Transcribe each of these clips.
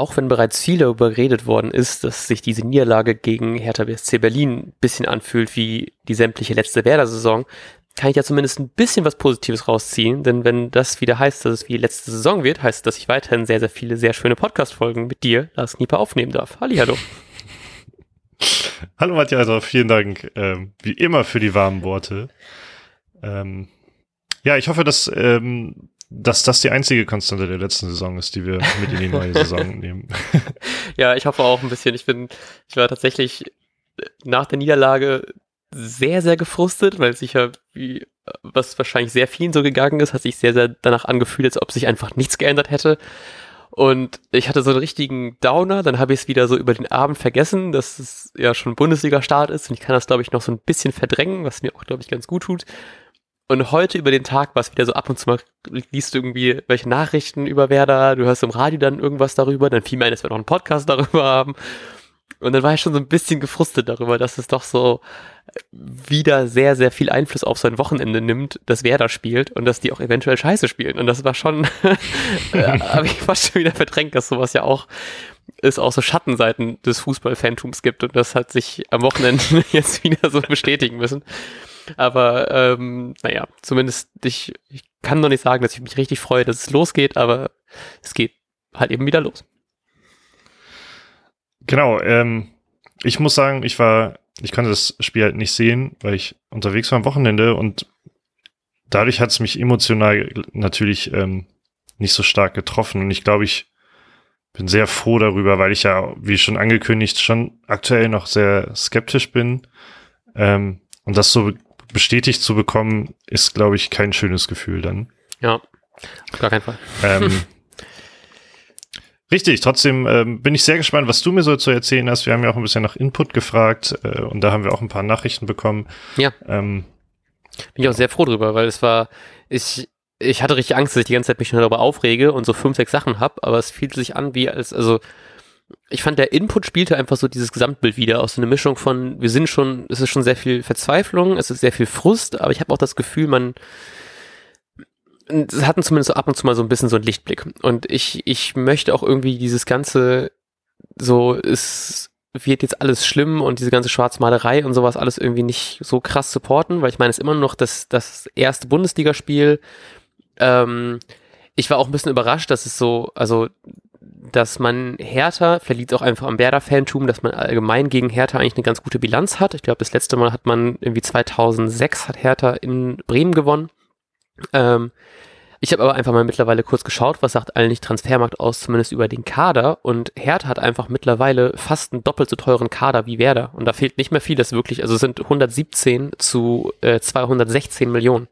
auch wenn bereits viel darüber geredet worden ist, dass sich diese Niederlage gegen Hertha BSC Berlin ein bisschen anfühlt wie die sämtliche letzte Werder-Saison, kann ich ja zumindest ein bisschen was Positives rausziehen, denn wenn das wieder heißt, dass es wie letzte Saison wird, heißt das, dass ich weiterhin sehr, sehr viele sehr schöne Podcast-Folgen mit dir, Lars Knieper, aufnehmen darf. Hallo. Hallo Matthias, also vielen Dank ähm, wie immer für die warmen Worte. Ähm, ja, ich hoffe, dass, ähm, dass das die einzige Konstante der letzten Saison ist, die wir mit in die neue Saison nehmen. ja, ich hoffe auch ein bisschen. Ich bin, ich war tatsächlich nach der Niederlage sehr, sehr gefrustet, weil sicher, wie, was wahrscheinlich sehr vielen so gegangen ist, hat sich sehr, sehr danach angefühlt, als ob sich einfach nichts geändert hätte. Und ich hatte so einen richtigen Downer, dann habe ich es wieder so über den Abend vergessen, dass es ja schon Bundesliga-Start ist und ich kann das, glaube ich, noch so ein bisschen verdrängen, was mir auch, glaube ich, ganz gut tut. Und heute über den Tag war es wieder so ab und zu mal, liest du irgendwie welche Nachrichten über Werder, du hörst im Radio dann irgendwas darüber, dann fiel mir ein, dass wir noch einen Podcast darüber haben. Und dann war ich schon so ein bisschen gefrustet darüber, dass es doch so wieder sehr, sehr viel Einfluss auf sein Wochenende nimmt, dass Werder spielt und dass die auch eventuell scheiße spielen. Und das war schon, äh, habe ich fast schon wieder verdrängt, dass sowas ja auch es auch so Schattenseiten des Fußballfantums gibt und das hat sich am Wochenende jetzt wieder so bestätigen müssen. Aber ähm, naja, zumindest ich, ich kann noch nicht sagen, dass ich mich richtig freue, dass es losgeht, aber es geht halt eben wieder los. Genau, ähm, ich muss sagen, ich war ich konnte das Spiel halt nicht sehen, weil ich unterwegs war am Wochenende und dadurch hat es mich emotional natürlich ähm, nicht so stark getroffen. Und ich glaube, ich bin sehr froh darüber, weil ich ja, wie schon angekündigt, schon aktuell noch sehr skeptisch bin. Ähm, und das so bestätigt zu bekommen, ist, glaube ich, kein schönes Gefühl dann. Ja, auf gar keinen Fall. Ähm, Richtig, trotzdem ähm, bin ich sehr gespannt, was du mir so zu erzählen hast. Wir haben ja auch ein bisschen nach Input gefragt äh, und da haben wir auch ein paar Nachrichten bekommen. Ja. Ähm, bin ich auch sehr froh drüber, weil es war, ich, ich hatte richtig Angst, dass ich die ganze Zeit mich schon darüber aufrege und so fünf, sechs Sachen habe, aber es fühlt sich an wie als, also ich fand, der Input spielte einfach so dieses Gesamtbild wieder aus so einer Mischung von, wir sind schon, es ist schon sehr viel Verzweiflung, es ist sehr viel Frust, aber ich habe auch das Gefühl, man, sie hatten zumindest so ab und zu mal so ein bisschen so einen Lichtblick. Und ich, ich möchte auch irgendwie dieses ganze, so, es wird jetzt alles schlimm und diese ganze Schwarzmalerei und sowas alles irgendwie nicht so krass supporten, weil ich meine, es ist immer noch das, das erste Bundesligaspiel. Ähm, ich war auch ein bisschen überrascht, dass es so, also, dass man Hertha, vielleicht liegt es auch einfach am Werder-Fantum, dass man allgemein gegen Hertha eigentlich eine ganz gute Bilanz hat. Ich glaube, das letzte Mal hat man irgendwie 2006 hat Hertha in Bremen gewonnen. Ähm, ich habe aber einfach mal mittlerweile kurz geschaut, was sagt eigentlich Transfermarkt aus, zumindest über den Kader. Und Hertha hat einfach mittlerweile fast einen doppelt so teuren Kader wie Werder. Und da fehlt nicht mehr viel, das wirklich, also sind 117 zu äh, 216 Millionen.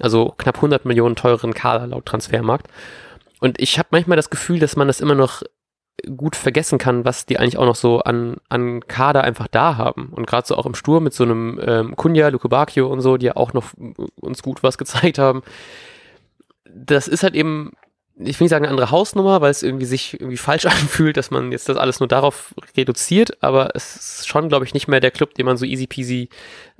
Also knapp 100 Millionen teuren Kader laut Transfermarkt. Und ich habe manchmal das Gefühl, dass man das immer noch gut vergessen kann, was die eigentlich auch noch so an, an Kader einfach da haben. Und gerade so auch im Sturm mit so einem ähm, Kunja, Luke Bacchio und so, die ja auch noch uns gut was gezeigt haben das ist halt eben, ich will nicht sagen eine andere Hausnummer, weil es irgendwie sich irgendwie falsch anfühlt, dass man jetzt das alles nur darauf reduziert, aber es ist schon, glaube ich, nicht mehr der Club, den man so easy peasy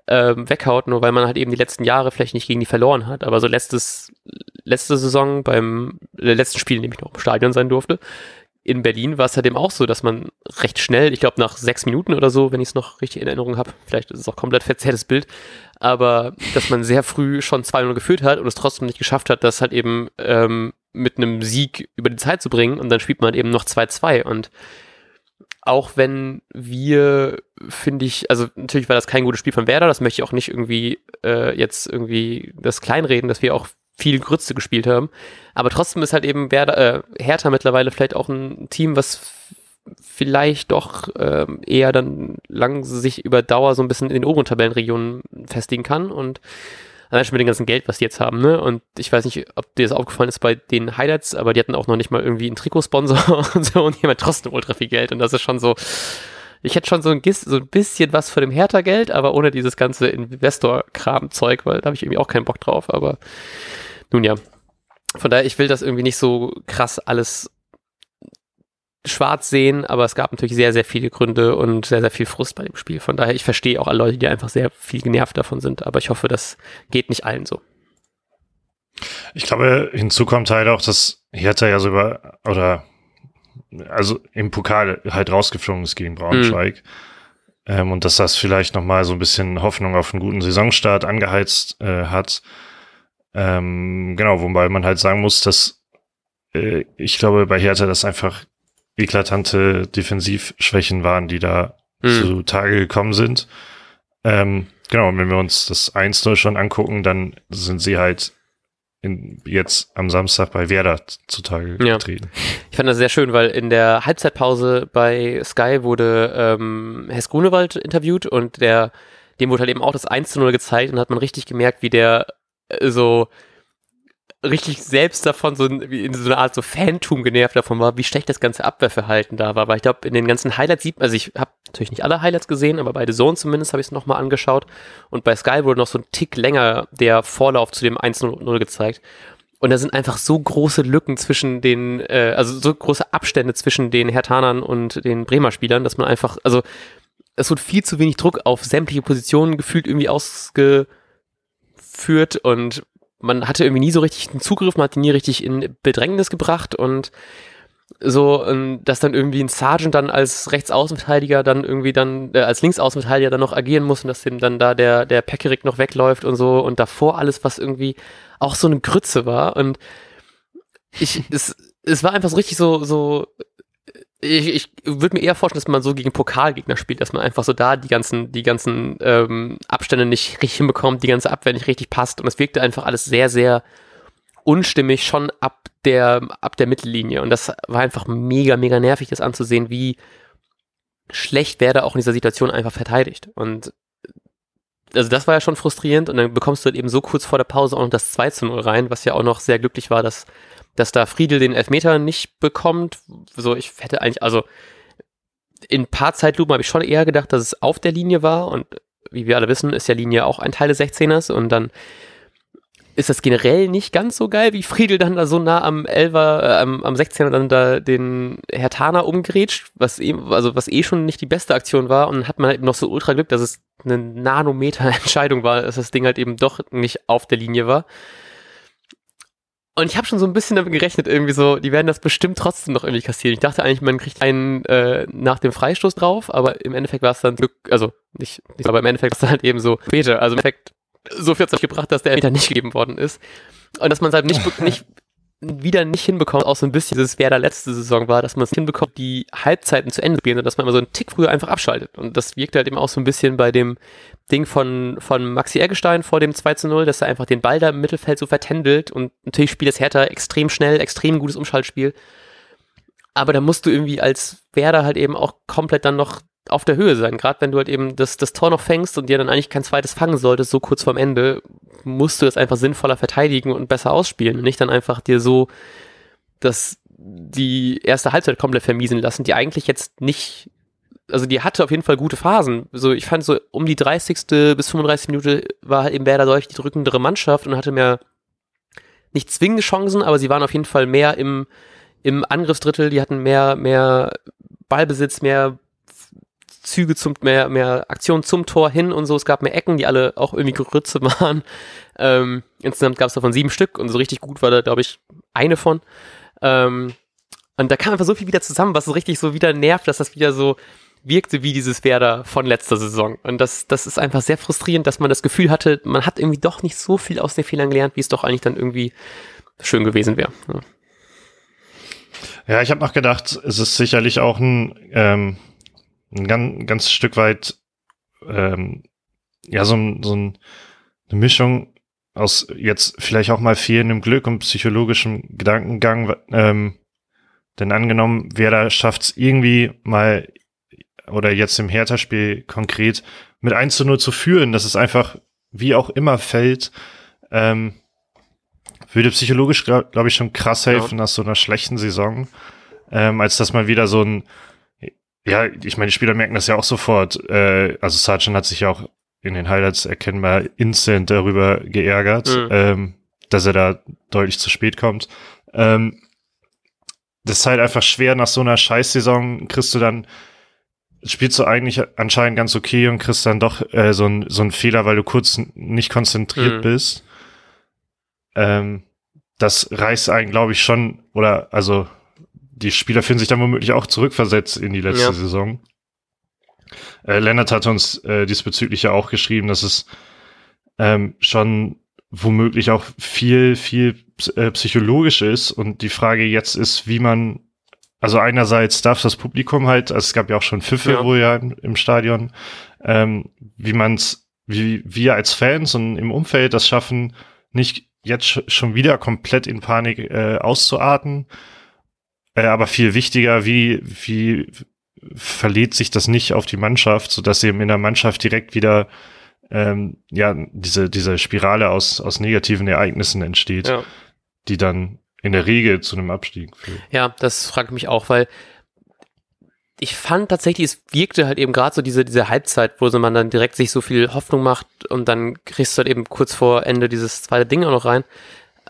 ähm, weghaut, nur weil man halt eben die letzten Jahre vielleicht nicht gegen die verloren hat. Aber so letztes, letzte Saison beim äh, letzten Spiel, in dem ich noch im Stadion sein durfte, in Berlin war es halt eben auch so, dass man recht schnell, ich glaube nach sechs Minuten oder so, wenn ich es noch richtig in Erinnerung habe, vielleicht ist es auch komplett verzerrtes Bild, aber dass man sehr früh schon 2-0 geführt hat und es trotzdem nicht geschafft hat, das halt eben ähm, mit einem Sieg über die Zeit zu bringen und dann spielt man eben noch 2-2 und auch wenn wir, finde ich, also natürlich war das kein gutes Spiel von Werder, das möchte ich auch nicht irgendwie äh, jetzt irgendwie das kleinreden, dass wir auch viel Grütze gespielt haben. Aber trotzdem ist halt eben Werder, äh, Hertha mittlerweile vielleicht auch ein Team, was vielleicht doch ähm, eher dann lang sich über Dauer so ein bisschen in den oberen Tabellenregionen festigen kann und allein schon mit dem ganzen Geld, was die jetzt haben, ne? Und ich weiß nicht, ob dir das aufgefallen ist bei den Highlights, aber die hatten auch noch nicht mal irgendwie einen Trikotsponsor und so und haben trotzdem ultra viel Geld und das ist schon so, ich hätte schon so ein, so ein bisschen was für dem Hertha-Geld, aber ohne dieses ganze Investor-Kram-Zeug, weil da habe ich irgendwie auch keinen Bock drauf, aber nun ja. Von daher, ich will das irgendwie nicht so krass alles schwarz sehen, aber es gab natürlich sehr, sehr viele Gründe und sehr, sehr viel Frust bei dem Spiel. Von daher, ich verstehe auch alle Leute, die einfach sehr viel genervt davon sind, aber ich hoffe, das geht nicht allen so. Ich glaube, hinzu kommt halt auch, dass Hertha ja so über, oder also im Pokal halt rausgeflogen ist gegen Braunschweig. Mhm. Ähm, und dass das vielleicht nochmal so ein bisschen Hoffnung auf einen guten Saisonstart angeheizt äh, hat. Ähm, genau, wobei man halt sagen muss, dass äh, ich glaube, bei Hertha das einfach eklatante Defensivschwächen waren, die da mhm. zutage gekommen sind. Ähm, genau, wenn wir uns das 1-0 schon angucken, dann sind sie halt in, jetzt am Samstag bei Werder zutage ja. getreten. Ich fand das sehr schön, weil in der Halbzeitpause bei Sky wurde ähm, Hess Grunewald interviewt und der, dem wurde halt eben auch das 1 0 gezeigt und hat man richtig gemerkt, wie der äh, so richtig selbst davon so in, so einer Art so Phantom genervt davon war, wie schlecht das ganze Abwehrverhalten da war. Weil ich glaube, in den ganzen Highlights sieht, also ich habe natürlich nicht alle Highlights gesehen, aber bei The Zone zumindest habe ich es nochmal angeschaut. Und bei Sky wurde noch so ein Tick länger der Vorlauf zu dem 1-0 gezeigt. Und da sind einfach so große Lücken zwischen den, äh, also so große Abstände zwischen den Hertanern und den Bremer Spielern, dass man einfach, also es wird viel zu wenig Druck auf sämtliche Positionen gefühlt irgendwie ausgeführt und man hatte irgendwie nie so richtig einen Zugriff, man hat ihn nie richtig in Bedrängnis gebracht und so, ähm, dass dann irgendwie ein Sergeant dann als Rechtsaußenverteidiger dann irgendwie dann, äh, als Linksaußenverteidiger dann noch agieren muss und dass dem dann da der, der Peckerig noch wegläuft und so und davor alles, was irgendwie auch so eine Grütze war und ich, es, es war einfach so richtig so, so ich, ich würde mir eher vorstellen, dass man so gegen Pokalgegner spielt, dass man einfach so da die ganzen, die ganzen ähm, Abstände nicht richtig hinbekommt, die ganze Abwehr nicht richtig passt und es wirkte einfach alles sehr, sehr unstimmig schon ab der, ab der Mittellinie und das war einfach mega, mega nervig, das anzusehen, wie schlecht Werder auch in dieser Situation einfach verteidigt und also das war ja schon frustrierend und dann bekommst du halt eben so kurz vor der Pause auch noch das 2 zu 0 rein, was ja auch noch sehr glücklich war, dass dass da Friedel den Elfmeter nicht bekommt. So, ich hätte eigentlich, also in ein paar Zeitlupen habe ich schon eher gedacht, dass es auf der Linie war und wie wir alle wissen, ist ja Linie auch ein Teil des 16ers und dann ist das generell nicht ganz so geil, wie Friedel dann da so nah am Elver, äh, am, am 16er dann da den Herr Tana umgrätscht, was eben, also was eh schon nicht die beste Aktion war und hat man halt eben noch so ultra Glück, dass es eine Nanometer Entscheidung war, dass das Ding halt eben doch nicht auf der Linie war. Und ich habe schon so ein bisschen damit gerechnet, irgendwie so, die werden das bestimmt trotzdem noch irgendwie kassieren. Ich dachte eigentlich, man kriegt einen äh, nach dem Freistoß drauf, aber im Endeffekt war es dann Glück, also nicht, nicht aber im Endeffekt war es dann halt eben so später. Also im Endeffekt so viel hat es gebracht, dass der Elfmeter nicht gegeben worden ist. Und dass man es halt nicht, nicht wieder nicht hinbekommt, auch so ein bisschen dieses Werder letzte Saison war, dass man es hinbekommt, die Halbzeiten zu Ende spielen dass man immer so einen Tick früher einfach abschaltet. Und das wirkt halt eben auch so ein bisschen bei dem Ding von, von Maxi Eggestein vor dem 2 zu 0, dass er einfach den Ball da im Mittelfeld so vertändelt und natürlich spielt das Hertha extrem schnell, extrem gutes Umschaltspiel. Aber da musst du irgendwie als Werder halt eben auch komplett dann noch auf der Höhe sein. Gerade wenn du halt eben das, das Tor noch fängst und dir dann eigentlich kein zweites fangen solltest, so kurz vorm Ende, musst du das einfach sinnvoller verteidigen und besser ausspielen und nicht dann einfach dir so das die erste Halbzeit komplett vermiesen lassen, die eigentlich jetzt nicht, also die hatte auf jeden Fall gute Phasen. So, ich fand so um die 30. bis 35 Minuten war halt eben Werder deutlich die drückendere Mannschaft und hatte mehr nicht zwingende Chancen, aber sie waren auf jeden Fall mehr im, im Angriffsdrittel, die hatten mehr, mehr Ballbesitz, mehr Züge zum, mehr, mehr Aktionen zum Tor hin und so. Es gab mehr Ecken, die alle auch irgendwie Grütze waren. Ähm, insgesamt gab es davon sieben Stück und so richtig gut war da, glaube ich, eine von. Ähm, und da kam einfach so viel wieder zusammen, was so richtig so wieder nervt, dass das wieder so wirkte wie dieses Werder von letzter Saison. Und das, das ist einfach sehr frustrierend, dass man das Gefühl hatte, man hat irgendwie doch nicht so viel aus den Fehlern gelernt, wie es doch eigentlich dann irgendwie schön gewesen wäre. Ja. ja, ich habe noch gedacht, es ist sicherlich auch ein ähm, ein ganz, ganz Stück weit ähm, ja so, so ein, eine Mischung aus jetzt vielleicht auch mal fehlendem Glück und psychologischem Gedankengang. Ähm, denn angenommen, wer da schafft es irgendwie mal oder jetzt im Hertha-Spiel konkret mit 1 zu 0 zu führen, dass es einfach wie auch immer fällt, ähm, würde psychologisch, glaube glaub ich, schon krass helfen ja. nach so einer schlechten Saison, ähm, als dass man wieder so ein ja, ich meine, die Spieler merken das ja auch sofort. Äh, also Sargent hat sich ja auch in den Highlights erkennbar instant darüber geärgert, mhm. ähm, dass er da deutlich zu spät kommt. Ähm, das ist halt einfach schwer nach so einer Scheißsaison kriegst du dann spielst du eigentlich anscheinend ganz okay und kriegst dann doch äh, so ein so ein Fehler, weil du kurz nicht konzentriert mhm. bist. Ähm, das reißt einen, glaube ich, schon, oder also die Spieler fühlen sich dann womöglich auch zurückversetzt in die letzte ja. Saison. Äh, Lennart hat uns äh, diesbezüglich ja auch geschrieben, dass es ähm, schon womöglich auch viel, viel äh, psychologisch ist. Und die Frage jetzt ist, wie man, also einerseits darf das Publikum halt, also es gab ja auch schon Pfiffe ja. wohl ja im, im Stadion, ähm, wie man's, wie wir als Fans und im Umfeld das schaffen, nicht jetzt schon wieder komplett in Panik äh, auszuarten. Äh, aber viel wichtiger, wie, wie verliert sich das nicht auf die Mannschaft, so dass eben in der Mannschaft direkt wieder ähm, ja diese diese Spirale aus aus negativen Ereignissen entsteht, ja. die dann in der Regel zu einem Abstieg führt. Ja, das fragt mich auch, weil ich fand tatsächlich, es wirkte halt eben gerade so diese, diese Halbzeit, wo so man dann direkt sich so viel Hoffnung macht und dann kriegst du halt eben kurz vor Ende dieses zweite Ding auch noch rein.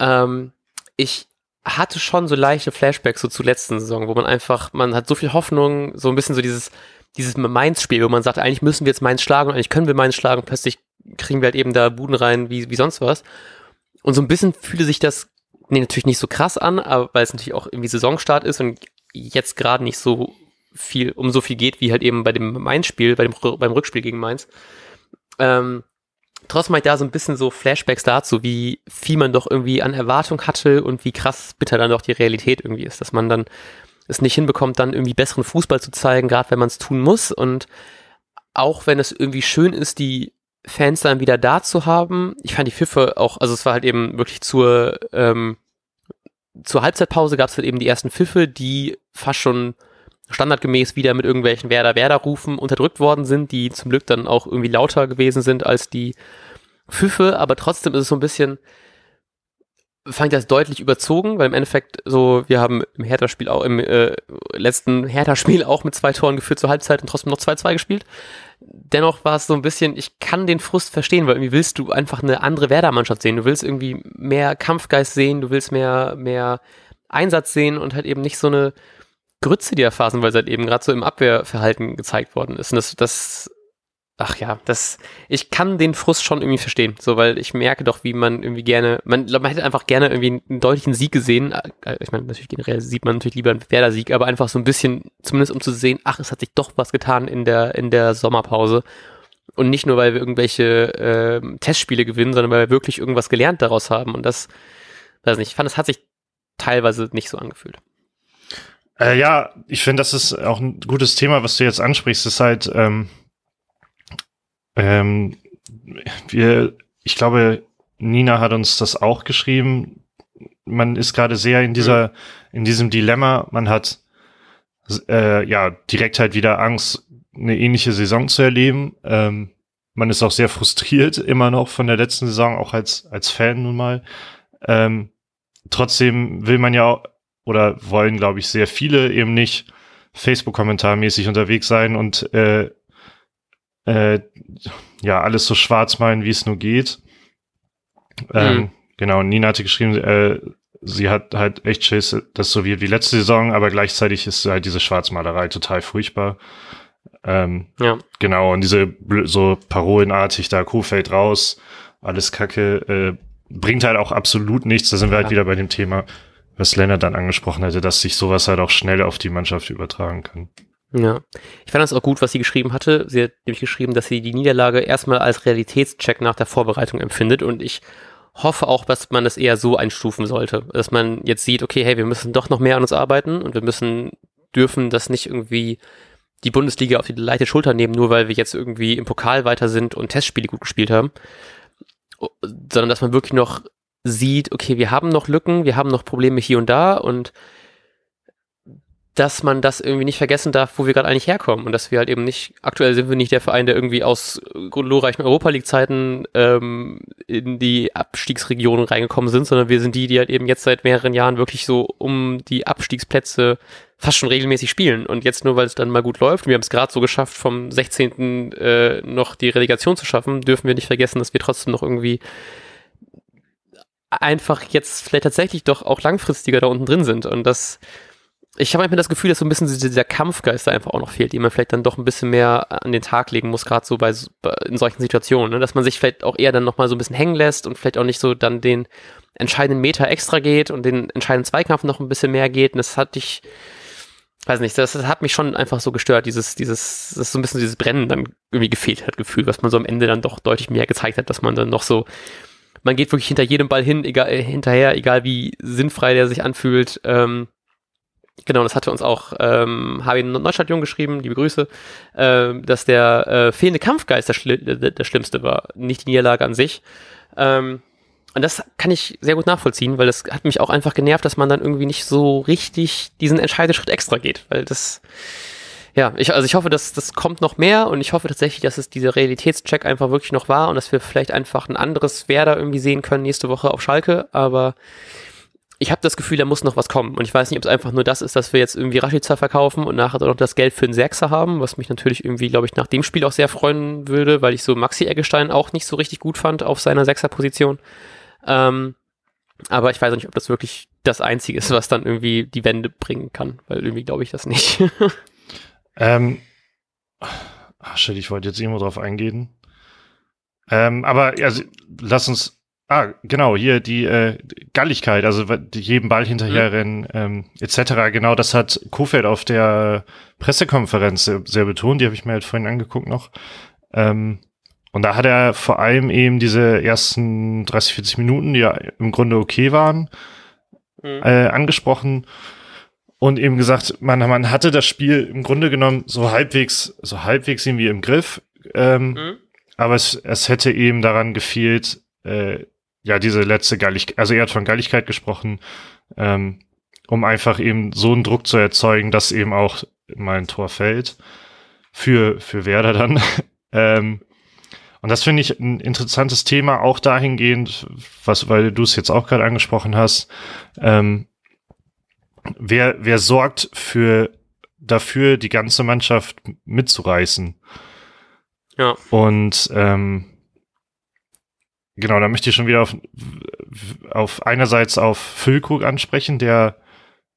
Ähm, ich hatte schon so leichte Flashbacks so zur letzten Saison, wo man einfach, man hat so viel Hoffnung, so ein bisschen so dieses, dieses Mainz-Spiel, wo man sagt, eigentlich müssen wir jetzt Mainz schlagen und eigentlich können wir Mainz schlagen plötzlich kriegen wir halt eben da Buden rein wie, wie sonst was. Und so ein bisschen fühle sich das, nee, natürlich nicht so krass an, aber weil es natürlich auch irgendwie Saisonstart ist und jetzt gerade nicht so viel, um so viel geht, wie halt eben bei dem Mainz-Spiel, bei dem, beim Rückspiel gegen Mainz. Ähm, trotzdem habe ich da so ein bisschen so Flashbacks dazu, wie viel man doch irgendwie an Erwartung hatte und wie krass bitter dann doch die Realität irgendwie ist, dass man dann es nicht hinbekommt, dann irgendwie besseren Fußball zu zeigen, gerade wenn man es tun muss. Und auch wenn es irgendwie schön ist, die Fans dann wieder da zu haben, ich fand die Pfiffe auch, also es war halt eben wirklich zur, ähm, zur Halbzeitpause gab es halt eben die ersten Pfiffe, die fast schon standardgemäß wieder mit irgendwelchen Werder-Werder-Rufen unterdrückt worden sind, die zum Glück dann auch irgendwie lauter gewesen sind als die Pfiffe, aber trotzdem ist es so ein bisschen, fand ich das deutlich überzogen, weil im Endeffekt so, wir haben im Hertha-Spiel auch, im äh, letzten Hertha-Spiel auch mit zwei Toren geführt zur Halbzeit und trotzdem noch 2-2 gespielt. Dennoch war es so ein bisschen, ich kann den Frust verstehen, weil irgendwie willst du einfach eine andere Werder-Mannschaft sehen. Du willst irgendwie mehr Kampfgeist sehen, du willst mehr, mehr Einsatz sehen und halt eben nicht so eine Grütze, die ja phasenweise halt eben gerade so im Abwehrverhalten gezeigt worden ist. Und das, das, ach ja, das, ich kann den Frust schon irgendwie verstehen, so, weil ich merke doch, wie man irgendwie gerne, man, man hätte einfach gerne irgendwie einen deutlichen Sieg gesehen. Äh, ich meine, natürlich generell sieht man natürlich lieber einen Werder-Sieg, aber einfach so ein bisschen, zumindest um zu sehen, ach, es hat sich doch was getan in der, in der Sommerpause. Und nicht nur, weil wir irgendwelche äh, Testspiele gewinnen, sondern weil wir wirklich irgendwas gelernt daraus haben. Und das, weiß nicht, ich fand, es hat sich teilweise nicht so angefühlt. Äh, ja, ich finde, das ist auch ein gutes Thema, was du jetzt ansprichst. Das ist halt, ähm, ähm, wir, ich glaube, Nina hat uns das auch geschrieben. Man ist gerade sehr in dieser, mhm. in diesem Dilemma. Man hat äh, ja direkt halt wieder Angst, eine ähnliche Saison zu erleben. Ähm, man ist auch sehr frustriert immer noch von der letzten Saison, auch als als Fan nun mal. Ähm, trotzdem will man ja oder wollen, glaube ich, sehr viele eben nicht Facebook-Kommentarmäßig unterwegs sein und äh, äh, ja, alles so schwarz malen, wie es nur geht. Ähm, mhm. Genau, Nina hatte geschrieben, äh, sie hat halt echt Schiss, das so wird wie letzte Saison, aber gleichzeitig ist halt diese Schwarzmalerei total furchtbar. Ähm, ja. Genau, und diese so parolenartig da, Kuh fällt raus, alles Kacke, äh, bringt halt auch absolut nichts. Da sind wir halt wieder bei dem Thema was Lennart dann angesprochen hatte, dass sich sowas halt auch schnell auf die Mannschaft übertragen kann. Ja, ich fand das auch gut, was sie geschrieben hatte. Sie hat nämlich geschrieben, dass sie die Niederlage erstmal als Realitätscheck nach der Vorbereitung empfindet und ich hoffe auch, dass man das eher so einstufen sollte, dass man jetzt sieht, okay, hey, wir müssen doch noch mehr an uns arbeiten und wir müssen, dürfen das nicht irgendwie die Bundesliga auf die leichte Schulter nehmen, nur weil wir jetzt irgendwie im Pokal weiter sind und Testspiele gut gespielt haben, sondern dass man wirklich noch sieht, okay, wir haben noch Lücken, wir haben noch Probleme hier und da und dass man das irgendwie nicht vergessen darf, wo wir gerade eigentlich herkommen und dass wir halt eben nicht, aktuell sind wir nicht der Verein, der irgendwie aus glorreichen Europa League Zeiten ähm, in die Abstiegsregionen reingekommen sind, sondern wir sind die, die halt eben jetzt seit mehreren Jahren wirklich so um die Abstiegsplätze fast schon regelmäßig spielen und jetzt nur, weil es dann mal gut läuft, wir haben es gerade so geschafft, vom 16. Äh, noch die Relegation zu schaffen, dürfen wir nicht vergessen, dass wir trotzdem noch irgendwie einfach jetzt vielleicht tatsächlich doch auch langfristiger da unten drin sind. Und das, ich habe manchmal das Gefühl, dass so ein bisschen dieser Kampfgeist da einfach auch noch fehlt, den man vielleicht dann doch ein bisschen mehr an den Tag legen muss, gerade so bei in solchen Situationen, ne? dass man sich vielleicht auch eher dann nochmal so ein bisschen hängen lässt und vielleicht auch nicht so dann den entscheidenden Meter extra geht und den entscheidenden Zweikampf noch ein bisschen mehr geht. Und das hatte ich weiß nicht, das, das, hat mich schon einfach so gestört, dieses, dieses, das so ein bisschen dieses Brennen dann irgendwie gefehlt hat, Gefühl, was man so am Ende dann doch deutlich mehr gezeigt hat, dass man dann noch so, man geht wirklich hinter jedem Ball hin, egal, äh, hinterher, egal wie sinnfrei der sich anfühlt. Ähm, genau, das hatte uns auch ähm, Harvey Neustadt Jung geschrieben, liebe Grüße, äh, dass der äh, fehlende Kampfgeist der, Schli der, der Schlimmste war, nicht die Niederlage an sich. Ähm, und das kann ich sehr gut nachvollziehen, weil das hat mich auch einfach genervt, dass man dann irgendwie nicht so richtig diesen Entscheideschritt extra geht, weil das, ja, ich, also ich hoffe, dass das kommt noch mehr und ich hoffe tatsächlich, dass es dieser Realitätscheck einfach wirklich noch war und dass wir vielleicht einfach ein anderes Werder irgendwie sehen können nächste Woche auf Schalke, aber ich habe das Gefühl, da muss noch was kommen. Und ich weiß nicht, ob es einfach nur das ist, dass wir jetzt irgendwie Rashica verkaufen und nachher noch das Geld für einen Sechser haben, was mich natürlich irgendwie, glaube ich, nach dem Spiel auch sehr freuen würde, weil ich so Maxi Eggestein auch nicht so richtig gut fand auf seiner Sechserposition. Ähm, aber ich weiß nicht, ob das wirklich das Einzige ist, was dann irgendwie die Wende bringen kann, weil irgendwie glaube ich das nicht. ähm, ach shit, ich wollte jetzt irgendwo drauf eingehen. Ähm, aber also, lass uns Ah, genau, hier die äh, Galligkeit, also jedem Ball hinterherrennen, mhm. ähm, etc. Genau, das hat Kofeld auf der Pressekonferenz sehr, sehr betont, die habe ich mir halt vorhin angeguckt noch. Ähm, und da hat er vor allem eben diese ersten 30, 40 Minuten, die ja im Grunde okay waren, mhm. äh, angesprochen und eben gesagt, man, man hatte das Spiel im Grunde genommen so halbwegs, so halbwegs irgendwie im Griff. Ähm, mhm. Aber es, es hätte eben daran gefehlt, äh, ja, diese letzte Galligkeit, also er hat von Galligkeit gesprochen, ähm, um einfach eben so einen Druck zu erzeugen, dass eben auch mal ein Tor fällt. Für, für Werder dann. ähm, und das finde ich ein interessantes Thema, auch dahingehend, was, weil du es jetzt auch gerade angesprochen hast. Ähm, wer, wer sorgt für dafür, die ganze Mannschaft mitzureißen? Ja. Und ähm, genau, da möchte ich schon wieder auf, auf einerseits auf Füllkrug ansprechen, der,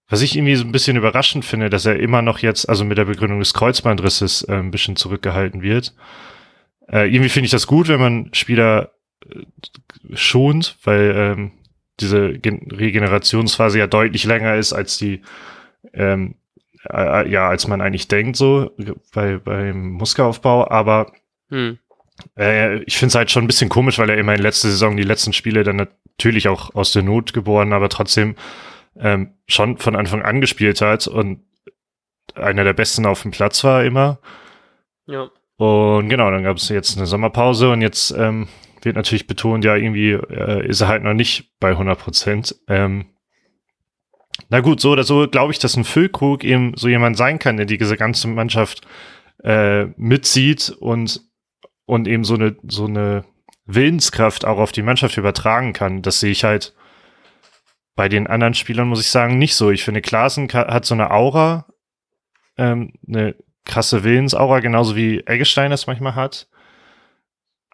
was ich irgendwie so ein bisschen überraschend finde, dass er immer noch jetzt, also mit der Begründung des Kreuzbandrisses, äh, ein bisschen zurückgehalten wird. Äh, irgendwie finde ich das gut, wenn man Spieler äh, schont, weil ähm, diese Gen Regenerationsphase ja deutlich länger ist als die, ähm, äh, ja, als man eigentlich denkt, so bei, beim Muskelaufbau, aber hm. äh, ich finde es halt schon ein bisschen komisch, weil er immer in letzter Saison die letzten Spiele dann natürlich auch aus der Not geboren, aber trotzdem ähm, schon von Anfang an gespielt hat und einer der besten auf dem Platz war immer. Ja. Und genau, dann gab es jetzt eine Sommerpause und jetzt ähm, wird natürlich betont, ja, irgendwie äh, ist er halt noch nicht bei 100 Prozent. Ähm, na gut, so oder so glaube ich, dass ein Füllkrug eben so jemand sein kann, der diese ganze Mannschaft äh, mitzieht und, und eben so eine, so eine Willenskraft auch auf die Mannschaft übertragen kann. Das sehe ich halt bei den anderen Spielern, muss ich sagen, nicht so. Ich finde, Klaassen hat so eine Aura, ähm, eine krasse Willensaura, genauso wie Eggestein das manchmal hat.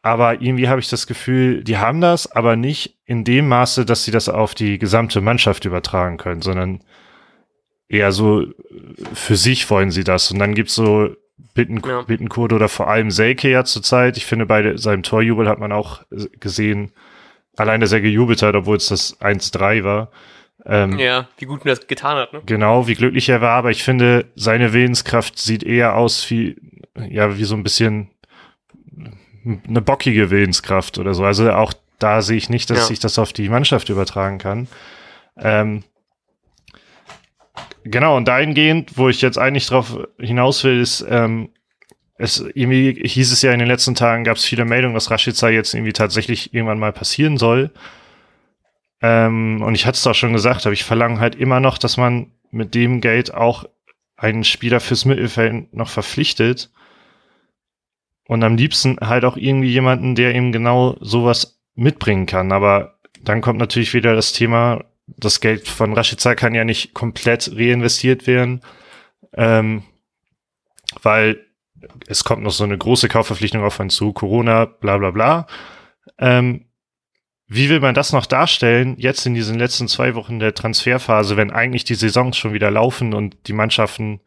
Aber irgendwie habe ich das Gefühl, die haben das, aber nicht in dem Maße, dass sie das auf die gesamte Mannschaft übertragen können, sondern eher so für sich wollen sie das. Und dann gibt's so Bitten, ja. Bittenkurt oder vor allem Selke ja zurzeit. Ich finde, bei seinem Torjubel hat man auch gesehen, allein, dass er gejubelt hat, obwohl es das 1-3 war. Ähm, ja, wie gut er das getan hat, ne? Genau, wie glücklich er war, aber ich finde, seine Willenskraft sieht eher aus wie, ja, wie so ein bisschen eine bockige Willenskraft oder so. Also auch da sehe ich nicht, dass ja. ich das auf die Mannschaft übertragen kann. Ähm, genau, und dahingehend, wo ich jetzt eigentlich drauf hinaus will, ist, ähm, es irgendwie hieß es ja in den letzten Tagen, gab es viele Meldungen, dass Rashica jetzt irgendwie tatsächlich irgendwann mal passieren soll. Ähm, und ich hatte es auch schon gesagt, aber ich verlange halt immer noch, dass man mit dem Geld auch einen Spieler fürs Mittelfeld noch verpflichtet. Und am liebsten halt auch irgendwie jemanden, der eben genau sowas mitbringen kann. Aber dann kommt natürlich wieder das Thema, das Geld von Rashica kann ja nicht komplett reinvestiert werden, ähm, weil es kommt noch so eine große Kaufverpflichtung auf einen zu, Corona, bla bla bla. Ähm, wie will man das noch darstellen, jetzt in diesen letzten zwei Wochen der Transferphase, wenn eigentlich die Saisons schon wieder laufen und die Mannschaften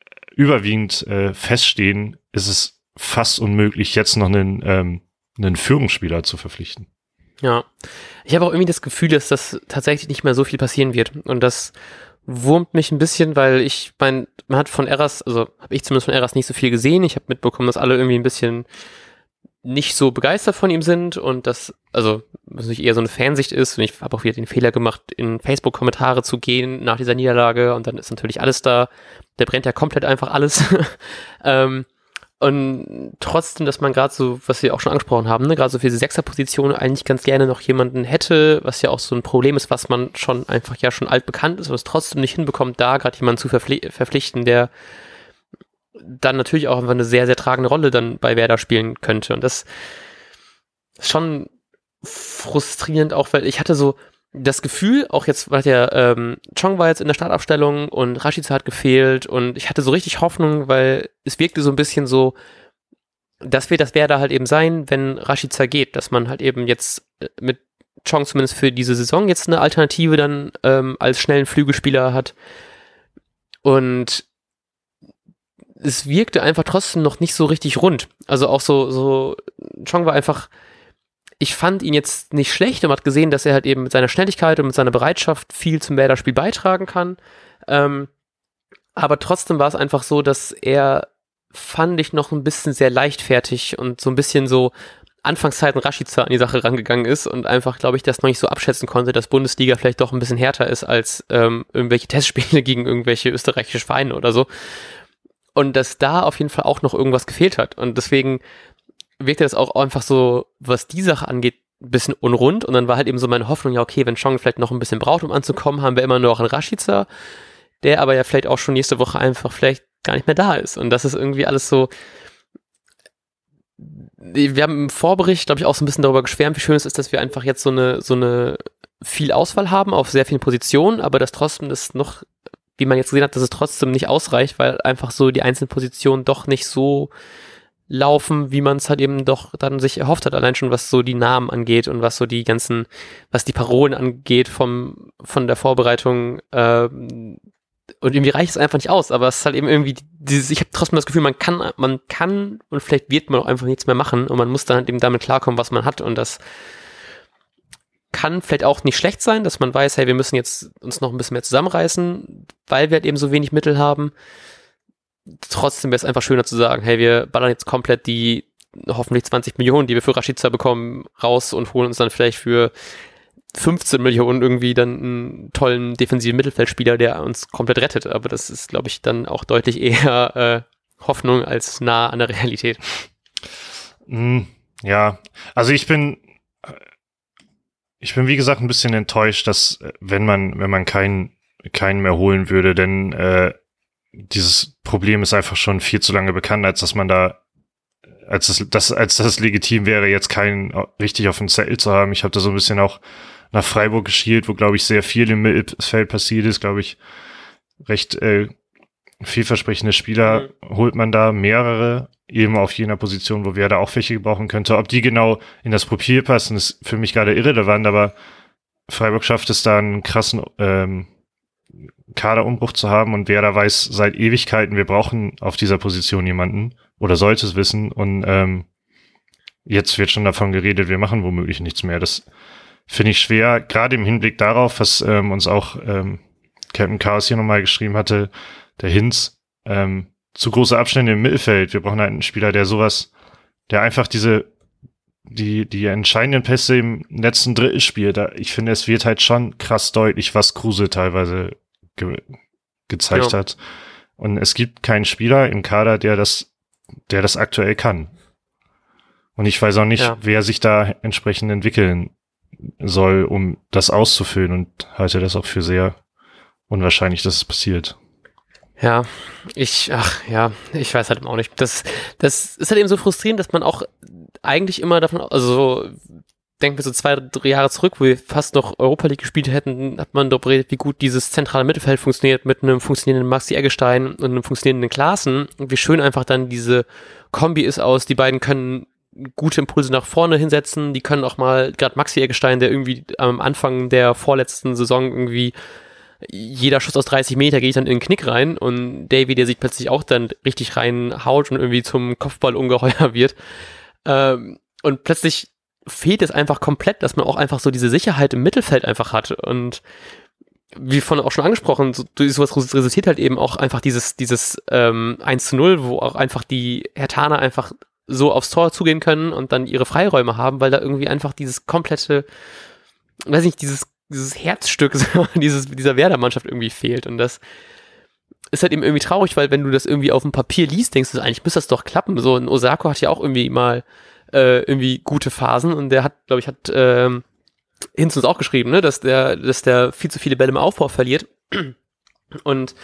äh, überwiegend äh, feststehen, ist es fast unmöglich, jetzt noch einen, ähm, einen Führungsspieler zu verpflichten. Ja, ich habe auch irgendwie das Gefühl, dass das tatsächlich nicht mehr so viel passieren wird und dass wurmt mich ein bisschen, weil ich mein, man hat von Eras, also habe ich zumindest von Eras nicht so viel gesehen. Ich habe mitbekommen, dass alle irgendwie ein bisschen nicht so begeistert von ihm sind und das, also was nicht eher so eine Fansicht ist. Und ich habe auch wieder den Fehler gemacht, in Facebook-Kommentare zu gehen nach dieser Niederlage und dann ist natürlich alles da. Der brennt ja komplett einfach alles. ähm, und trotzdem, dass man gerade so, was wir auch schon angesprochen haben, ne, gerade so für diese Sechserposition eigentlich ganz gerne noch jemanden hätte, was ja auch so ein Problem ist, was man schon einfach ja schon altbekannt ist, aber es trotzdem nicht hinbekommt, da gerade jemanden zu verpfli verpflichten, der dann natürlich auch einfach eine sehr, sehr tragende Rolle dann bei Werder spielen könnte. Und das ist schon frustrierend, auch weil ich hatte so das Gefühl, auch jetzt, weil der ähm, Chong war jetzt in der Startaufstellung und Rashica hat gefehlt und ich hatte so richtig Hoffnung, weil es wirkte so ein bisschen so, das wird das Werder halt eben sein, wenn Rashica geht, dass man halt eben jetzt äh, mit Chong zumindest für diese Saison jetzt eine Alternative dann ähm, als schnellen Flügelspieler hat. Und es wirkte einfach trotzdem noch nicht so richtig rund. Also auch so, so, Chong war einfach, ich fand ihn jetzt nicht schlecht und man hat gesehen, dass er halt eben mit seiner Schnelligkeit und mit seiner Bereitschaft viel zum Werder-Spiel beitragen kann. Ähm, aber trotzdem war es einfach so, dass er, fand ich, noch ein bisschen sehr leichtfertig und so ein bisschen so Anfangszeiten Rashica an die Sache rangegangen ist und einfach, glaube ich, das noch nicht so abschätzen konnte, dass Bundesliga vielleicht doch ein bisschen härter ist als ähm, irgendwelche Testspiele gegen irgendwelche österreichische Vereine oder so und dass da auf jeden Fall auch noch irgendwas gefehlt hat. Und deswegen wirkte das auch einfach so, was die Sache angeht, ein bisschen unrund. Und dann war halt eben so meine Hoffnung, ja, okay, wenn Chong vielleicht noch ein bisschen braucht, um anzukommen, haben wir immer noch einen Rashica, der aber ja vielleicht auch schon nächste Woche einfach vielleicht gar nicht mehr da ist. Und das ist irgendwie alles so. Wir haben im Vorbericht, glaube ich, auch so ein bisschen darüber geschwärmt, wie schön es ist, dass wir einfach jetzt so eine, so eine viel Auswahl haben auf sehr vielen Positionen, aber dass trotzdem das noch wie man jetzt gesehen hat, dass es trotzdem nicht ausreicht, weil einfach so die einzelnen Positionen doch nicht so laufen, wie man es halt eben doch dann sich erhofft hat, allein schon was so die Namen angeht und was so die ganzen, was die Parolen angeht vom, von der Vorbereitung, äh, und irgendwie reicht es einfach nicht aus, aber es ist halt eben irgendwie dieses, ich habe trotzdem das Gefühl, man kann, man kann und vielleicht wird man auch einfach nichts mehr machen und man muss dann halt eben damit klarkommen, was man hat und das kann vielleicht auch nicht schlecht sein, dass man weiß, hey, wir müssen jetzt uns noch ein bisschen mehr zusammenreißen, weil wir halt eben so wenig Mittel haben. Trotzdem wäre es einfach schöner zu sagen, hey, wir ballern jetzt komplett die hoffentlich 20 Millionen, die wir für Rashica bekommen, raus und holen uns dann vielleicht für 15 Millionen irgendwie dann einen tollen defensiven Mittelfeldspieler, der uns komplett rettet. Aber das ist, glaube ich, dann auch deutlich eher äh, Hoffnung als nah an der Realität. Mm, ja, also ich bin ich bin wie gesagt ein bisschen enttäuscht, dass äh, wenn man wenn man keinen keinen mehr holen würde, denn äh, dieses Problem ist einfach schon viel zu lange bekannt, als dass man da als das, das als das legitim wäre, jetzt keinen richtig auf dem Zettel zu haben. Ich habe da so ein bisschen auch nach Freiburg geschielt, wo glaube ich sehr viel im Mittelfeld passiert ist, glaube ich recht äh, vielversprechende Spieler mhm. holt man da mehrere eben auf jener Position, wo wer da auch welche gebrauchen könnte. Ob die genau in das Profil passen, ist für mich gerade irrelevant, aber Freiburg schafft es da einen krassen ähm, Kaderumbruch zu haben und wer da weiß seit Ewigkeiten, wir brauchen auf dieser Position jemanden oder sollte es wissen und ähm, jetzt wird schon davon geredet, wir machen womöglich nichts mehr. Das finde ich schwer, gerade im Hinblick darauf, was ähm, uns auch ähm, Captain Chaos hier nochmal geschrieben hatte, der Hinz, ähm, zu große Abstände im Mittelfeld. Wir brauchen halt einen Spieler, der sowas, der einfach diese, die, die entscheidenden Pässe im letzten Drittel spielt. Ich finde, es wird halt schon krass deutlich, was Kruse teilweise ge gezeigt ja. hat. Und es gibt keinen Spieler im Kader, der das, der das aktuell kann. Und ich weiß auch nicht, ja. wer sich da entsprechend entwickeln soll, um das auszufüllen und halte das auch für sehr unwahrscheinlich, dass es passiert. Ja, ich, ach ja, ich weiß halt auch nicht. Das, das ist halt eben so frustrierend, dass man auch eigentlich immer davon, also denken wir so zwei, drei Jahre zurück, wo wir fast noch Europa League gespielt hätten, hat man darüber redet, wie gut dieses zentrale Mittelfeld funktioniert mit einem funktionierenden Maxi Eggestein und einem funktionierenden Klaassen und wie schön einfach dann diese Kombi ist aus, die beiden können gute Impulse nach vorne hinsetzen, die können auch mal, gerade Maxi Eggestein, der irgendwie am Anfang der vorletzten Saison irgendwie jeder Schuss aus 30 Meter geht dann in den Knick rein und Davy, der sich plötzlich auch dann richtig reinhaut und irgendwie zum Kopfballungeheuer wird. Ähm, und plötzlich fehlt es einfach komplett, dass man auch einfach so diese Sicherheit im Mittelfeld einfach hat. Und wie von auch schon angesprochen, so, sowas resultiert halt eben auch einfach dieses, dieses ähm, 1 zu 0, wo auch einfach die Hertaner einfach so aufs Tor zugehen können und dann ihre Freiräume haben, weil da irgendwie einfach dieses komplette, weiß nicht, dieses, dieses Herzstück dieses, dieser Werder-Mannschaft irgendwie fehlt. Und das ist halt eben irgendwie traurig, weil wenn du das irgendwie auf dem Papier liest, denkst du, eigentlich müsste das doch klappen. So ein Osako hat ja auch irgendwie mal äh, irgendwie gute Phasen und der hat, glaube ich, hat ähm, Hinz uns auch geschrieben, ne, dass der, dass der viel zu viele Bälle im Aufbau verliert und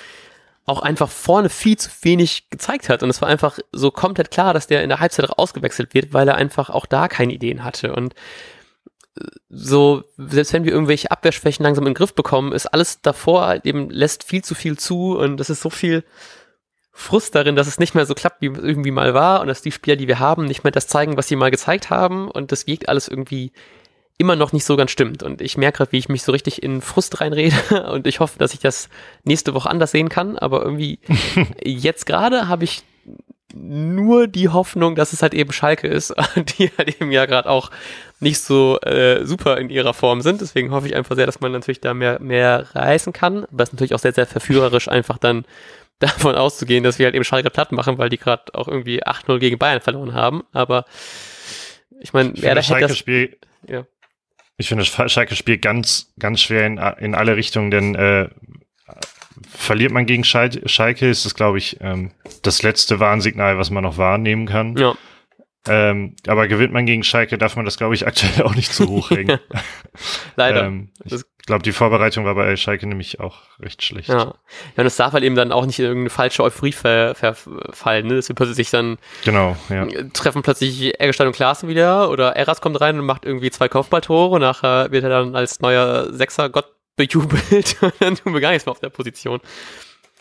auch einfach vorne viel zu wenig gezeigt hat. Und es war einfach so komplett klar, dass der in der Halbzeit ausgewechselt wird, weil er einfach auch da keine Ideen hatte. Und äh, so, selbst wenn wir irgendwelche Abwehrschwächen langsam in den Griff bekommen, ist alles davor eben lässt viel zu viel zu und das ist so viel Frust darin, dass es nicht mehr so klappt, wie es irgendwie mal war und dass die Spieler, die wir haben, nicht mehr das zeigen, was sie mal gezeigt haben und das wirkt alles irgendwie immer noch nicht so ganz stimmt. Und ich merke gerade, wie ich mich so richtig in Frust reinrede und ich hoffe, dass ich das nächste Woche anders sehen kann. Aber irgendwie jetzt gerade habe ich nur die Hoffnung, dass es halt eben Schalke ist, die halt eben ja gerade auch nicht so äh, super in ihrer Form sind. Deswegen hoffe ich einfach sehr, dass man natürlich da mehr, mehr reißen kann. Aber es ist natürlich auch sehr, sehr verführerisch, einfach dann davon auszugehen, dass wir halt eben Schalke platt machen, weil die gerade auch irgendwie 8-0 gegen Bayern verloren haben. Aber ich meine, wer da hätte das... Spiel ja. Ich finde das Schalke-Spiel ganz, ganz schwer in, in alle Richtungen, denn äh, verliert man gegen Schalke, ist es, glaube ich, ähm, das letzte Warnsignal, was man noch wahrnehmen kann. Ja. Ähm, aber gewinnt man gegen Schalke, darf man das, glaube ich, aktuell auch nicht zu hoch hängen. Leider. ähm, ich glaube, die Vorbereitung war bei Schalke nämlich auch recht schlecht. Ja, ja und es darf halt eben dann auch nicht in irgendeine falsche Euphorie ver verfallen. Ne? Dass wir plötzlich dann genau, ja. treffen plötzlich Eggestein und Klaassen wieder oder Eras kommt rein und macht irgendwie zwei Kopfballtore und nachher wird er dann als neuer Sechser Gott bejubelt und dann tun wir gar nichts mehr auf der Position.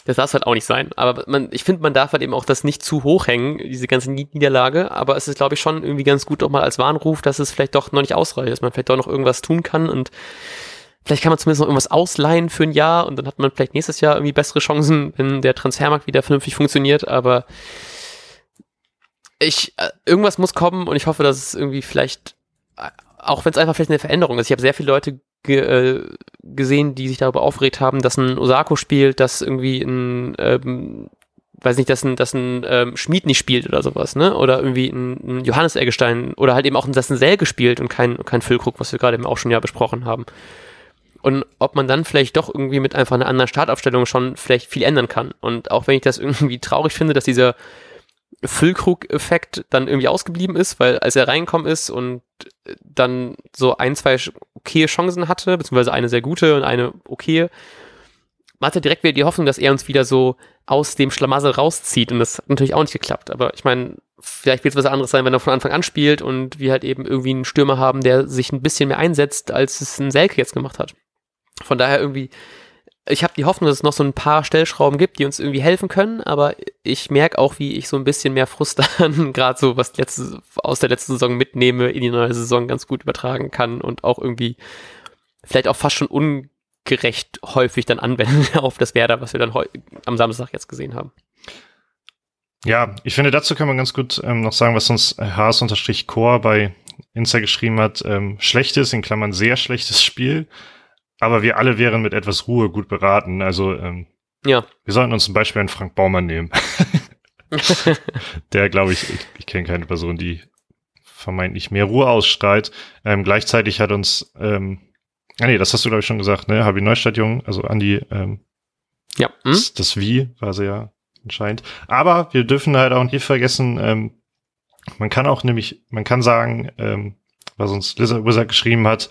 Das darf halt auch nicht sein. Aber man, ich finde, man darf halt eben auch das nicht zu hoch hängen, diese ganze Niederlage. Aber es ist, glaube ich, schon irgendwie ganz gut auch mal als Warnruf, dass es vielleicht doch noch nicht ausreicht, dass man vielleicht doch noch irgendwas tun kann und vielleicht kann man zumindest noch irgendwas ausleihen für ein Jahr und dann hat man vielleicht nächstes Jahr irgendwie bessere Chancen, wenn der Transfermarkt wieder vernünftig funktioniert. Aber ich, äh, irgendwas muss kommen und ich hoffe, dass es irgendwie vielleicht, äh, auch wenn es einfach vielleicht eine Veränderung ist. Ich habe sehr viele Leute ge, äh, gesehen, die sich darüber aufgeregt haben, dass ein Osako spielt, dass irgendwie ein, ähm, weiß nicht, dass ein, dass ein ähm, Schmied nicht spielt oder sowas, ne? Oder irgendwie ein, ein Johannes Eggestein oder halt eben auch ein, dass ein Selge spielt und kein, kein Füllkrug, was wir gerade eben auch schon ja besprochen haben. Und ob man dann vielleicht doch irgendwie mit einfach einer anderen Startaufstellung schon vielleicht viel ändern kann. Und auch wenn ich das irgendwie traurig finde, dass dieser Füllkrug-Effekt dann irgendwie ausgeblieben ist, weil als er reinkommen ist und dann so ein, zwei okay Chancen hatte, beziehungsweise eine sehr gute und eine okay, man hatte direkt wieder die Hoffnung, dass er uns wieder so aus dem Schlamassel rauszieht und das hat natürlich auch nicht geklappt. Aber ich meine, vielleicht wird es was anderes sein, wenn er von Anfang an spielt und wir halt eben irgendwie einen Stürmer haben, der sich ein bisschen mehr einsetzt, als es ein Selke jetzt gemacht hat. Von daher irgendwie ich habe die Hoffnung, dass es noch so ein paar Stellschrauben gibt, die uns irgendwie helfen können, aber ich merke auch, wie ich so ein bisschen mehr Frust dann gerade so was letzte, aus der letzten Saison mitnehme, in die neue Saison ganz gut übertragen kann und auch irgendwie vielleicht auch fast schon ungerecht häufig dann anwenden auf das Werder, was wir dann am Samstag jetzt gesehen haben. Ja, ich finde, dazu kann man ganz gut ähm, noch sagen, was uns Haas-Core bei Insta geschrieben hat. Ähm, schlechtes, in Klammern sehr schlechtes Spiel aber wir alle wären mit etwas Ruhe gut beraten. Also ähm, ja. wir sollten uns zum Beispiel einen Frank Baumann nehmen. Der, glaube ich, ich, ich kenne keine Person, die vermeintlich mehr Ruhe ausstrahlt. Ähm, gleichzeitig hat uns, ähm, ah nee, das hast du, glaube ich, schon gesagt, ne? Habi Neustadt Jung, also Andi, ähm, ja. Hm? Das, das Wie war sie ja anscheinend. Aber wir dürfen halt auch nicht vergessen, ähm, man kann auch nämlich, man kann sagen, ähm, was uns Lizard Wizard geschrieben hat,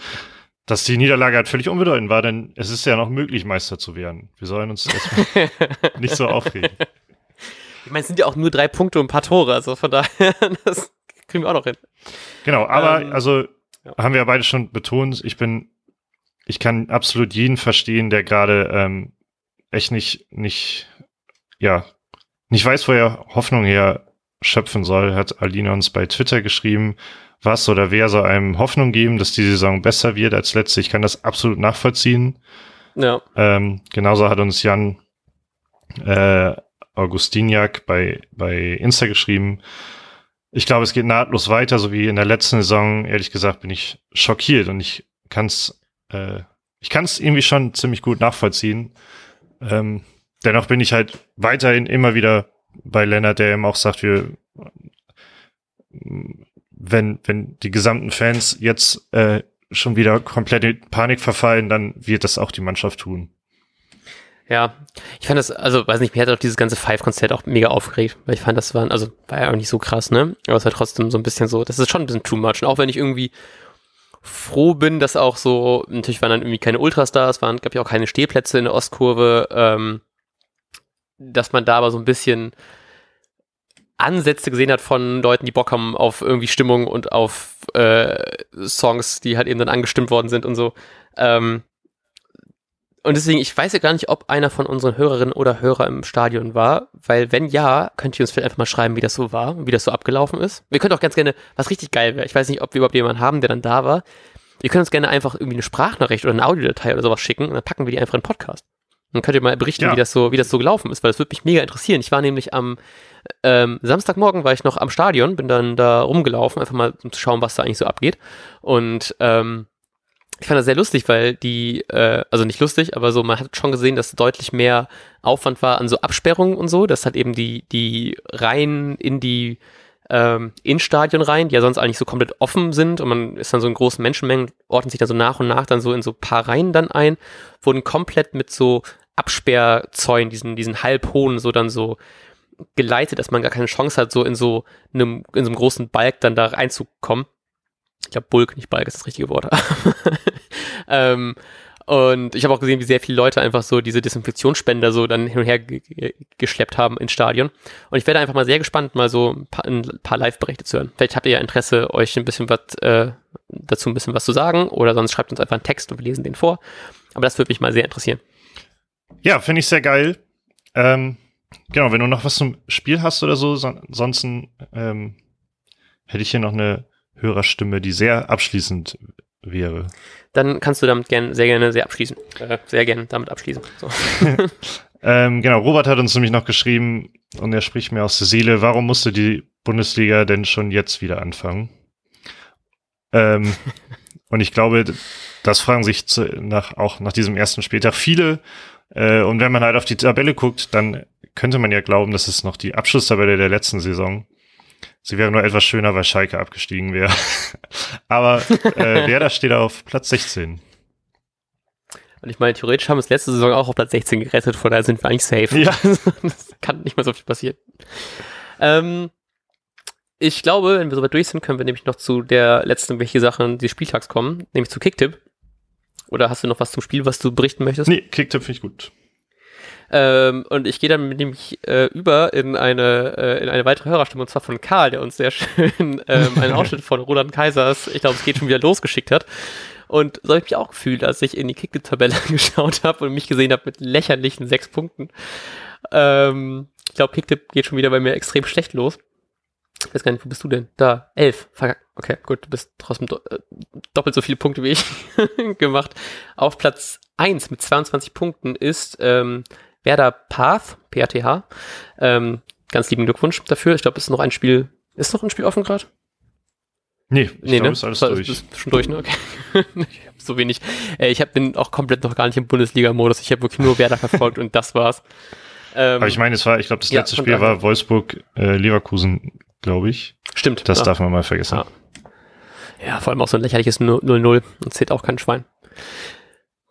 dass die Niederlage halt völlig unbedeutend war, denn es ist ja noch möglich, Meister zu werden. Wir sollen uns nicht so aufregen. Ich meine, es sind ja auch nur drei Punkte und ein paar Tore, also von daher, das kriegen wir auch noch hin. Genau, aber ähm, also ja. haben wir ja beide schon betont, ich bin, ich kann absolut jeden verstehen, der gerade ähm, echt nicht, nicht, ja, nicht weiß, wo er Hoffnung her schöpfen soll, hat Aline uns bei Twitter geschrieben, was oder wer soll einem Hoffnung geben, dass die Saison besser wird als letzte. Ich kann das absolut nachvollziehen. Ja. Ähm, genauso hat uns Jan äh, Augustiniak bei, bei Insta geschrieben. Ich glaube, es geht nahtlos weiter, so wie in der letzten Saison. Ehrlich gesagt bin ich schockiert und ich kann es äh, ich kann es irgendwie schon ziemlich gut nachvollziehen. Ähm, dennoch bin ich halt weiterhin immer wieder bei Lennart, der eben auch sagt, wir, wenn, wenn die gesamten Fans jetzt äh, schon wieder komplett in Panik verfallen, dann wird das auch die Mannschaft tun. Ja, ich fand das, also weiß nicht, mir hat auch dieses ganze Five-Konzert auch mega aufgeregt, weil ich fand, das war, also war ja auch nicht so krass, ne? Aber es war trotzdem so ein bisschen so, das ist schon ein bisschen too much. Und auch wenn ich irgendwie froh bin, dass auch so, natürlich waren dann irgendwie keine Ultras da, es waren, gab ja auch keine Stehplätze in der Ostkurve, ähm, dass man da aber so ein bisschen Ansätze gesehen hat von Leuten, die Bock haben auf irgendwie Stimmung und auf äh, Songs, die halt eben dann angestimmt worden sind und so. Ähm, und deswegen, ich weiß ja gar nicht, ob einer von unseren Hörerinnen oder Hörer im Stadion war, weil wenn ja, könnt ihr uns vielleicht einfach mal schreiben, wie das so war und wie das so abgelaufen ist. Wir können auch ganz gerne, was richtig geil wäre, ich weiß nicht, ob wir überhaupt jemanden haben, der dann da war. Wir können uns gerne einfach irgendwie eine Sprachnachricht oder eine Audiodatei oder sowas schicken und dann packen wir die einfach in den Podcast. Dann könnt ihr mal berichten, ja. wie das so, wie das so gelaufen ist, weil das würde mich mega interessieren. Ich war nämlich am ähm, Samstagmorgen war ich noch am Stadion, bin dann da rumgelaufen, einfach mal um zu schauen, was da eigentlich so abgeht. Und ähm, ich fand das sehr lustig, weil die, äh, also nicht lustig, aber so, man hat schon gesehen, dass deutlich mehr Aufwand war an so Absperrungen und so, dass halt eben die, die Reihen in die ähm, in Stadion rein, die ja sonst eigentlich so komplett offen sind und man ist dann so in großen Menschenmengen, ordnet sich dann so nach und nach dann so in so paar Reihen dann ein, wurden komplett mit so Absperrzäunen, diesen, diesen halbhohen, so dann so geleitet, dass man gar keine Chance hat, so in so einem, in so einem großen Balk dann da reinzukommen ich glaube Bulk, nicht Balk ist das richtige Wort. ähm, und ich habe auch gesehen, wie sehr viele Leute einfach so diese Desinfektionsspender so dann hin und her geschleppt haben ins Stadion. Und ich werde einfach mal sehr gespannt, mal so ein paar, paar Live-Berichte zu hören. Vielleicht habt ihr ja Interesse, euch ein bisschen was äh, dazu ein bisschen was zu sagen oder sonst schreibt uns einfach einen Text und wir lesen den vor. Aber das würde mich mal sehr interessieren. Ja, finde ich sehr geil. Ähm, genau, wenn du noch was zum Spiel hast oder so, so ansonsten ähm, hätte ich hier noch eine Hörerstimme, die sehr abschließend wäre. Dann kannst du damit gern, sehr gerne sehr abschließen. Äh, sehr gerne damit abschließen. So. ähm, genau, Robert hat uns nämlich noch geschrieben und er spricht mir aus der Seele, warum musste die Bundesliga denn schon jetzt wieder anfangen? Ähm, und ich glaube, das fragen sich zu, nach, auch nach diesem ersten Spieltag viele. Äh, und wenn man halt auf die Tabelle guckt, dann könnte man ja glauben, das ist noch die Abschlusstabelle der letzten Saison. Sie wäre nur etwas schöner, weil Schalke abgestiegen wäre. Aber äh, Werder steht auf Platz 16. Und ich meine, theoretisch haben wir es letzte Saison auch auf Platz 16 gerettet, von daher sind wir eigentlich safe. Ja. das kann nicht mehr so viel passieren. Ähm, ich glaube, wenn wir soweit durch sind, können wir nämlich noch zu der letzten welche Sachen des Spieltags kommen, nämlich zu Kicktipp. Oder hast du noch was zum Spiel, was du berichten möchtest? Nee, Kicktipp finde ich gut. Ähm, und ich gehe dann nämlich äh, über in eine, äh, in eine weitere Hörerstimme, und zwar von Karl, der uns sehr schön ähm, einen Ausschnitt von Roland Kaisers, ich glaube, es geht schon wieder losgeschickt hat. Und so habe ich mich auch gefühlt, als ich in die Kick-Tabelle geschaut habe und mich gesehen habe mit lächerlichen sechs Punkten. Ähm, ich glaube, Kicktipp geht schon wieder bei mir extrem schlecht los. Ich weiß gar nicht, wo bist du denn? Da, elf. Okay, gut, du bist trotzdem do äh, doppelt so viele Punkte wie ich gemacht. Auf Platz eins mit 22 Punkten ist ähm, Werder Path, PATH. Ähm, ganz lieben Glückwunsch dafür. Ich glaube, es ist noch ein Spiel. Ist noch ein Spiel offen gerade? Nee, ich nee, glaube, ne? ist alles durch. Ist, schon durch, ne? Okay. ich hab so wenig. Äh, ich hab, bin auch komplett noch gar nicht im Bundesliga-Modus. Ich habe wirklich nur Werder verfolgt und das war's. Ähm, Aber ich meine, es war, ich glaube, das letzte ja, Spiel war Wolfsburg-Leverkusen, äh, glaube ich. Stimmt. Das ja. darf man mal vergessen. Ja. ja, vor allem auch so ein lächerliches 0-0 und zählt auch kein Schwein.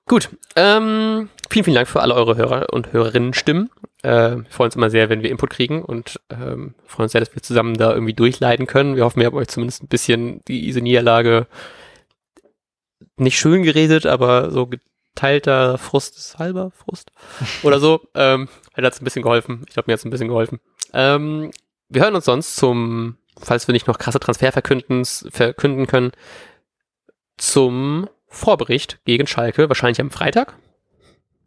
Gut, ähm, vielen, vielen Dank für alle eure Hörer und Hörerinnen-Stimmen. Äh, wir freuen uns immer sehr, wenn wir Input kriegen und ähm, freuen uns sehr, dass wir zusammen da irgendwie durchleiden können. Wir hoffen, wir haben euch zumindest ein bisschen diese Niederlage nicht schön geredet, aber so geteilter Frust ist halber Frust oder so. ähm, hat es ein bisschen geholfen. Ich glaube, mir hat es ein bisschen geholfen. Ähm, wir hören uns sonst zum, falls wir nicht noch krasse Transfer verkünden, verkünden können, zum Vorbericht gegen Schalke, wahrscheinlich am Freitag.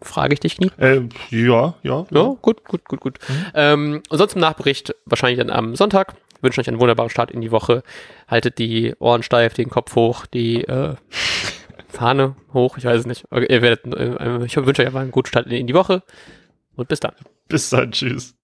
Frage ich dich, Knie? Äh, ja, ja, ja. gut, gut, gut, gut. Mhm. Ähm, und sonst im Nachbericht wahrscheinlich dann am Sonntag. Wünschen euch einen wunderbaren Start in die Woche. Haltet die Ohren steif, den Kopf hoch, die äh, Fahne hoch, ich weiß es nicht. Ihr werdet, äh, ich wünsche euch einfach einen guten Start in die Woche und bis dann. Bis dann, tschüss.